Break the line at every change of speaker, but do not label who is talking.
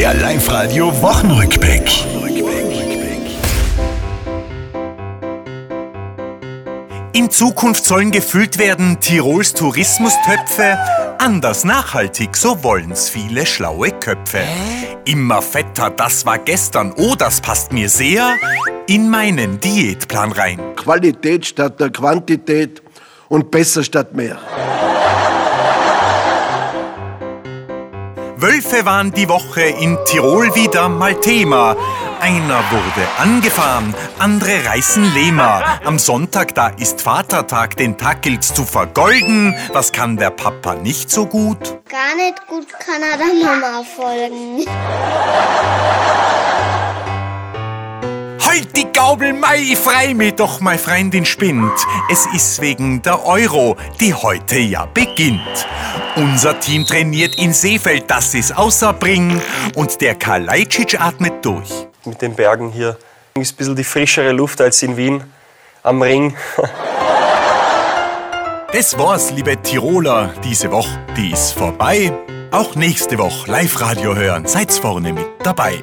Der Live-Radio Wochenrückblick.
In Zukunft sollen gefüllt werden Tirols Tourismustöpfe anders nachhaltig, so wollen's viele schlaue Köpfe. Immer fetter, das war gestern, oh, das passt mir sehr in meinen Diätplan rein.
Qualität statt der Quantität und besser statt mehr.
Wölfe waren die Woche in Tirol wieder mal Thema. Einer wurde angefahren, andere reißen Lehmer. Am Sonntag, da ist Vatertag, den Tag gilt's zu vergolden. Was kann der Papa nicht so gut?
Gar nicht gut kann er der Mama folgen.
Halt die Gaubel, mei, frei mich doch, mein Freundin spinnt. Es ist wegen der Euro, die heute ja beginnt. Unser Team trainiert in Seefeld, das ist außer Bring. Und der Kalajdzic atmet durch.
Mit den Bergen hier ist ein bisschen die frischere Luft als in Wien am Ring.
Das war's, liebe Tiroler. Diese Woche, die ist vorbei. Auch nächste Woche Live-Radio hören. Seid's vorne mit dabei.